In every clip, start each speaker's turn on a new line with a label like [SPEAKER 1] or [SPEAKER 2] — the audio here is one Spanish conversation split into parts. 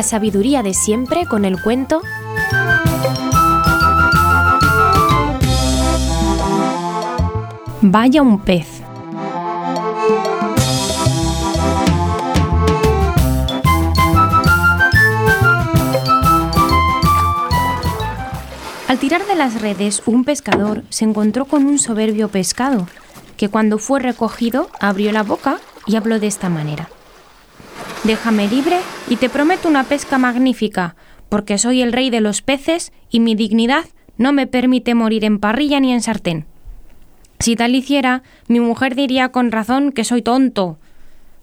[SPEAKER 1] La sabiduría de siempre con el cuento Vaya un pez. Al tirar de las redes, un pescador se encontró con un soberbio pescado, que cuando fue recogido abrió la boca y habló de esta manera. Déjame libre y te prometo una pesca magnífica, porque soy el rey de los peces y mi dignidad no me permite morir en parrilla ni en sartén. Si tal hiciera, mi mujer diría con razón que soy tonto.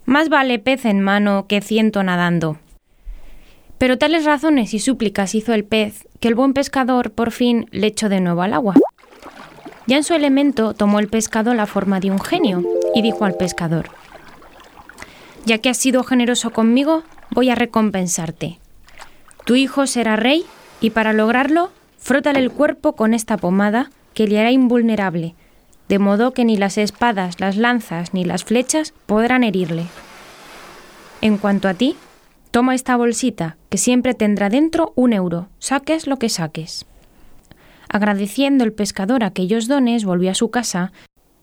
[SPEAKER 1] Más vale pez en mano que ciento nadando. Pero tales razones y súplicas hizo el pez que el buen pescador por fin le echó de nuevo al agua. Ya en su elemento tomó el pescado la forma de un genio y dijo al pescador, Ya que has sido generoso conmigo, voy a recompensarte. Tu hijo será rey y para lograrlo, frótale el cuerpo con esta pomada que le hará invulnerable, de modo que ni las espadas, las lanzas ni las flechas podrán herirle. En cuanto a ti, Toma esta bolsita, que siempre tendrá dentro un euro, saques lo que saques. Agradeciendo el pescador aquellos dones, volvió a su casa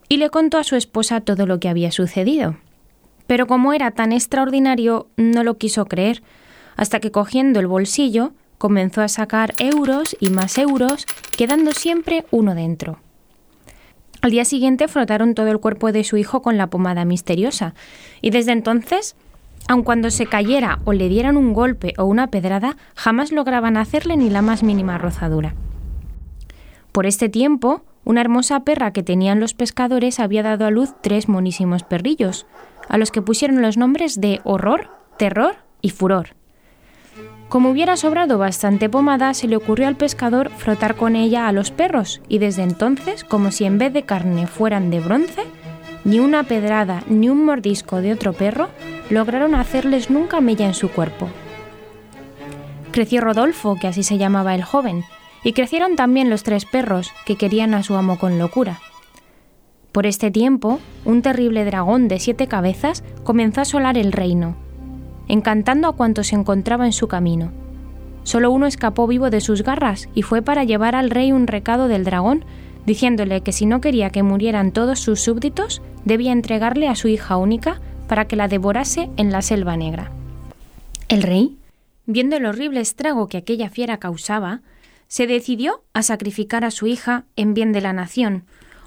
[SPEAKER 1] y le contó a su esposa todo lo que había sucedido. Pero como era tan extraordinario, no lo quiso creer, hasta que cogiendo el bolsillo, comenzó a sacar euros y más euros, quedando siempre uno dentro. Al día siguiente frotaron todo el cuerpo de su hijo con la pomada misteriosa, y desde entonces aun cuando se cayera o le dieran un golpe o una pedrada, jamás lograban hacerle ni la más mínima rozadura. Por este tiempo, una hermosa perra que tenían los pescadores había dado a luz tres monísimos perrillos, a los que pusieron los nombres de Horror, Terror y Furor. Como hubiera sobrado bastante pomada, se le ocurrió al pescador frotar con ella a los perros, y desde entonces, como si en vez de carne fueran de bronce, ni una pedrada ni un mordisco de otro perro lograron hacerles nunca mella en su cuerpo. Creció Rodolfo, que así se llamaba el joven, y crecieron también los tres perros, que querían a su amo con locura. Por este tiempo, un terrible dragón de siete cabezas comenzó a asolar el reino, encantando a cuantos se encontraba en su camino. Solo uno escapó vivo de sus garras y fue para llevar al rey un recado del dragón, diciéndole que si no quería que murieran todos sus súbditos, debía entregarle a su hija única para que la devorase en la selva negra. El rey, viendo el horrible estrago que aquella fiera causaba, se decidió a sacrificar a su hija en bien de la nación,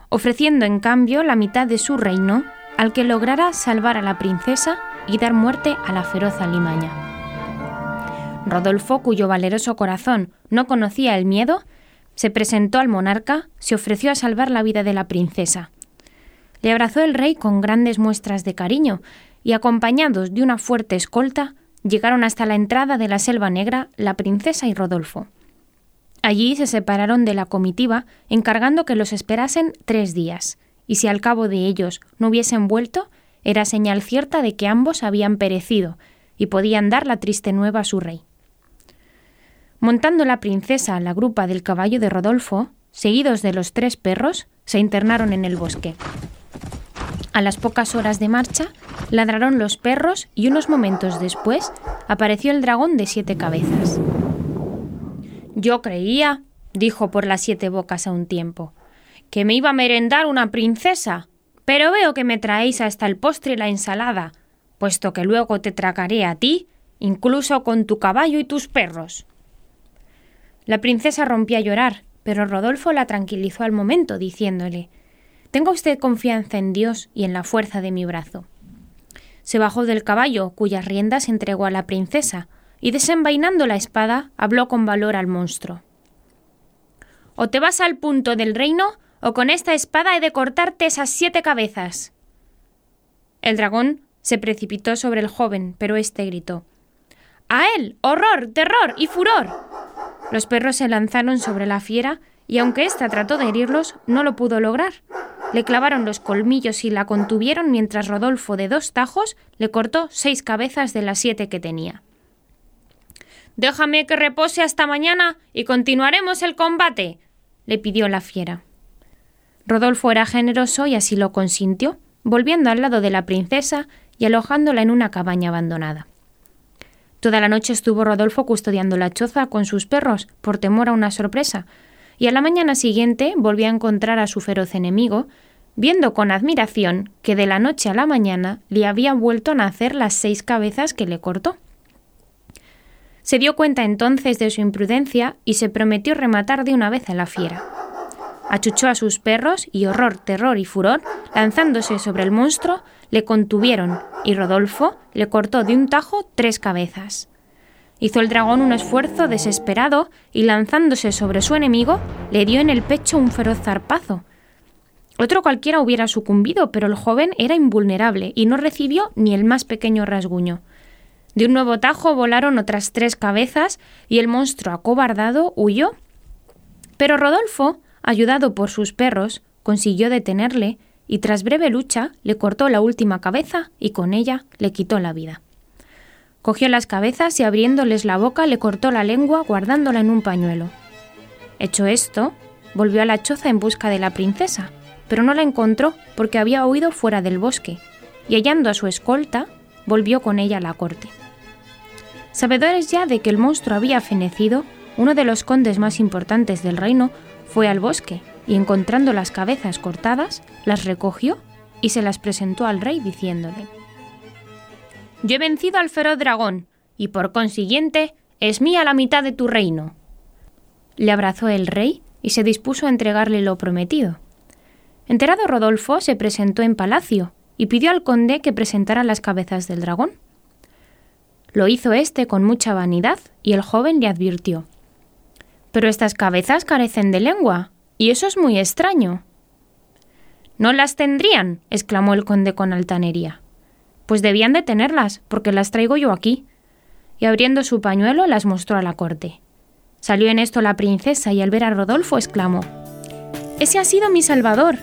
[SPEAKER 1] ofreciendo en cambio la mitad de su reino al que lograra salvar a la princesa y dar muerte a la feroz alimaña. Rodolfo, cuyo valeroso corazón no conocía el miedo, se presentó al monarca, se ofreció a salvar la vida de la princesa. Le abrazó el rey con grandes muestras de cariño y, acompañados de una fuerte escolta, llegaron hasta la entrada de la Selva Negra la princesa y Rodolfo. Allí se separaron de la comitiva, encargando que los esperasen tres días, y si al cabo de ellos no hubiesen vuelto, era señal cierta de que ambos habían perecido, y podían dar la triste nueva a su rey. Montando la princesa a la grupa del caballo de Rodolfo, seguidos de los tres perros, se internaron en el bosque. A las pocas horas de marcha, ladraron los perros y unos momentos después apareció el dragón de siete cabezas. Yo creía, dijo por las siete bocas a un tiempo, que me iba a merendar una princesa, pero veo que me traéis hasta el postre y la ensalada, puesto que luego te tragaré a ti, incluso con tu caballo y tus perros. La princesa rompió a llorar, pero Rodolfo la tranquilizó al momento, diciéndole Tenga usted confianza en Dios y en la fuerza de mi brazo. Se bajó del caballo, cuyas riendas entregó a la princesa, y desenvainando la espada, habló con valor al monstruo. O te vas al punto del reino, o con esta espada he de cortarte esas siete cabezas. El dragón se precipitó sobre el joven, pero éste gritó A él. horror, terror y furor. Los perros se lanzaron sobre la fiera, y aunque ésta trató de herirlos, no lo pudo lograr. Le clavaron los colmillos y la contuvieron mientras Rodolfo de dos tajos le cortó seis cabezas de las siete que tenía. Déjame que repose hasta mañana y continuaremos el combate, le pidió la fiera. Rodolfo era generoso y así lo consintió, volviendo al lado de la princesa y alojándola en una cabaña abandonada. Toda la noche estuvo Rodolfo custodiando la choza con sus perros por temor a una sorpresa, y a la mañana siguiente volvió a encontrar a su feroz enemigo, viendo con admiración que de la noche a la mañana le había vuelto a nacer las seis cabezas que le cortó. Se dio cuenta entonces de su imprudencia y se prometió rematar de una vez a la fiera. Achuchó a sus perros y horror, terror y furor, lanzándose sobre el monstruo, le contuvieron y Rodolfo le cortó de un tajo tres cabezas. Hizo el dragón un esfuerzo desesperado y lanzándose sobre su enemigo, le dio en el pecho un feroz zarpazo. Otro cualquiera hubiera sucumbido, pero el joven era invulnerable y no recibió ni el más pequeño rasguño. De un nuevo tajo volaron otras tres cabezas y el monstruo acobardado huyó. Pero Rodolfo, ayudado por sus perros, consiguió detenerle y tras breve lucha le cortó la última cabeza y con ella le quitó la vida. Cogió las cabezas y abriéndoles la boca le cortó la lengua guardándola en un pañuelo. Hecho esto, volvió a la choza en busca de la princesa, pero no la encontró porque había huido fuera del bosque, y hallando a su escolta, volvió con ella a la corte. Sabedores ya de que el monstruo había fenecido, uno de los condes más importantes del reino fue al bosque y encontrando las cabezas cortadas, las recogió y se las presentó al rey diciéndole, Yo he vencido al feroz dragón, y por consiguiente es mía la mitad de tu reino. Le abrazó el rey y se dispuso a entregarle lo prometido. Enterado Rodolfo se presentó en palacio y pidió al conde que presentara las cabezas del dragón. Lo hizo éste con mucha vanidad y el joven le advirtió Pero estas cabezas carecen de lengua, y eso es muy extraño. No las tendrían, exclamó el conde con altanería. Pues debían de tenerlas, porque las traigo yo aquí. Y abriendo su pañuelo las mostró a la corte. Salió en esto la princesa y al ver a Rodolfo exclamó Ese ha sido mi salvador.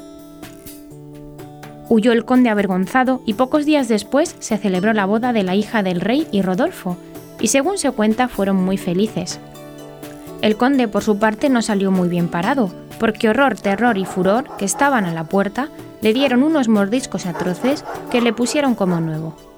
[SPEAKER 1] Huyó el conde avergonzado y pocos días después se celebró la boda de la hija del rey y Rodolfo, y según se cuenta fueron muy felices. El conde por su parte no salió muy bien parado, porque horror, terror y furor, que estaban a la puerta, le dieron unos mordiscos atroces que le pusieron como nuevo.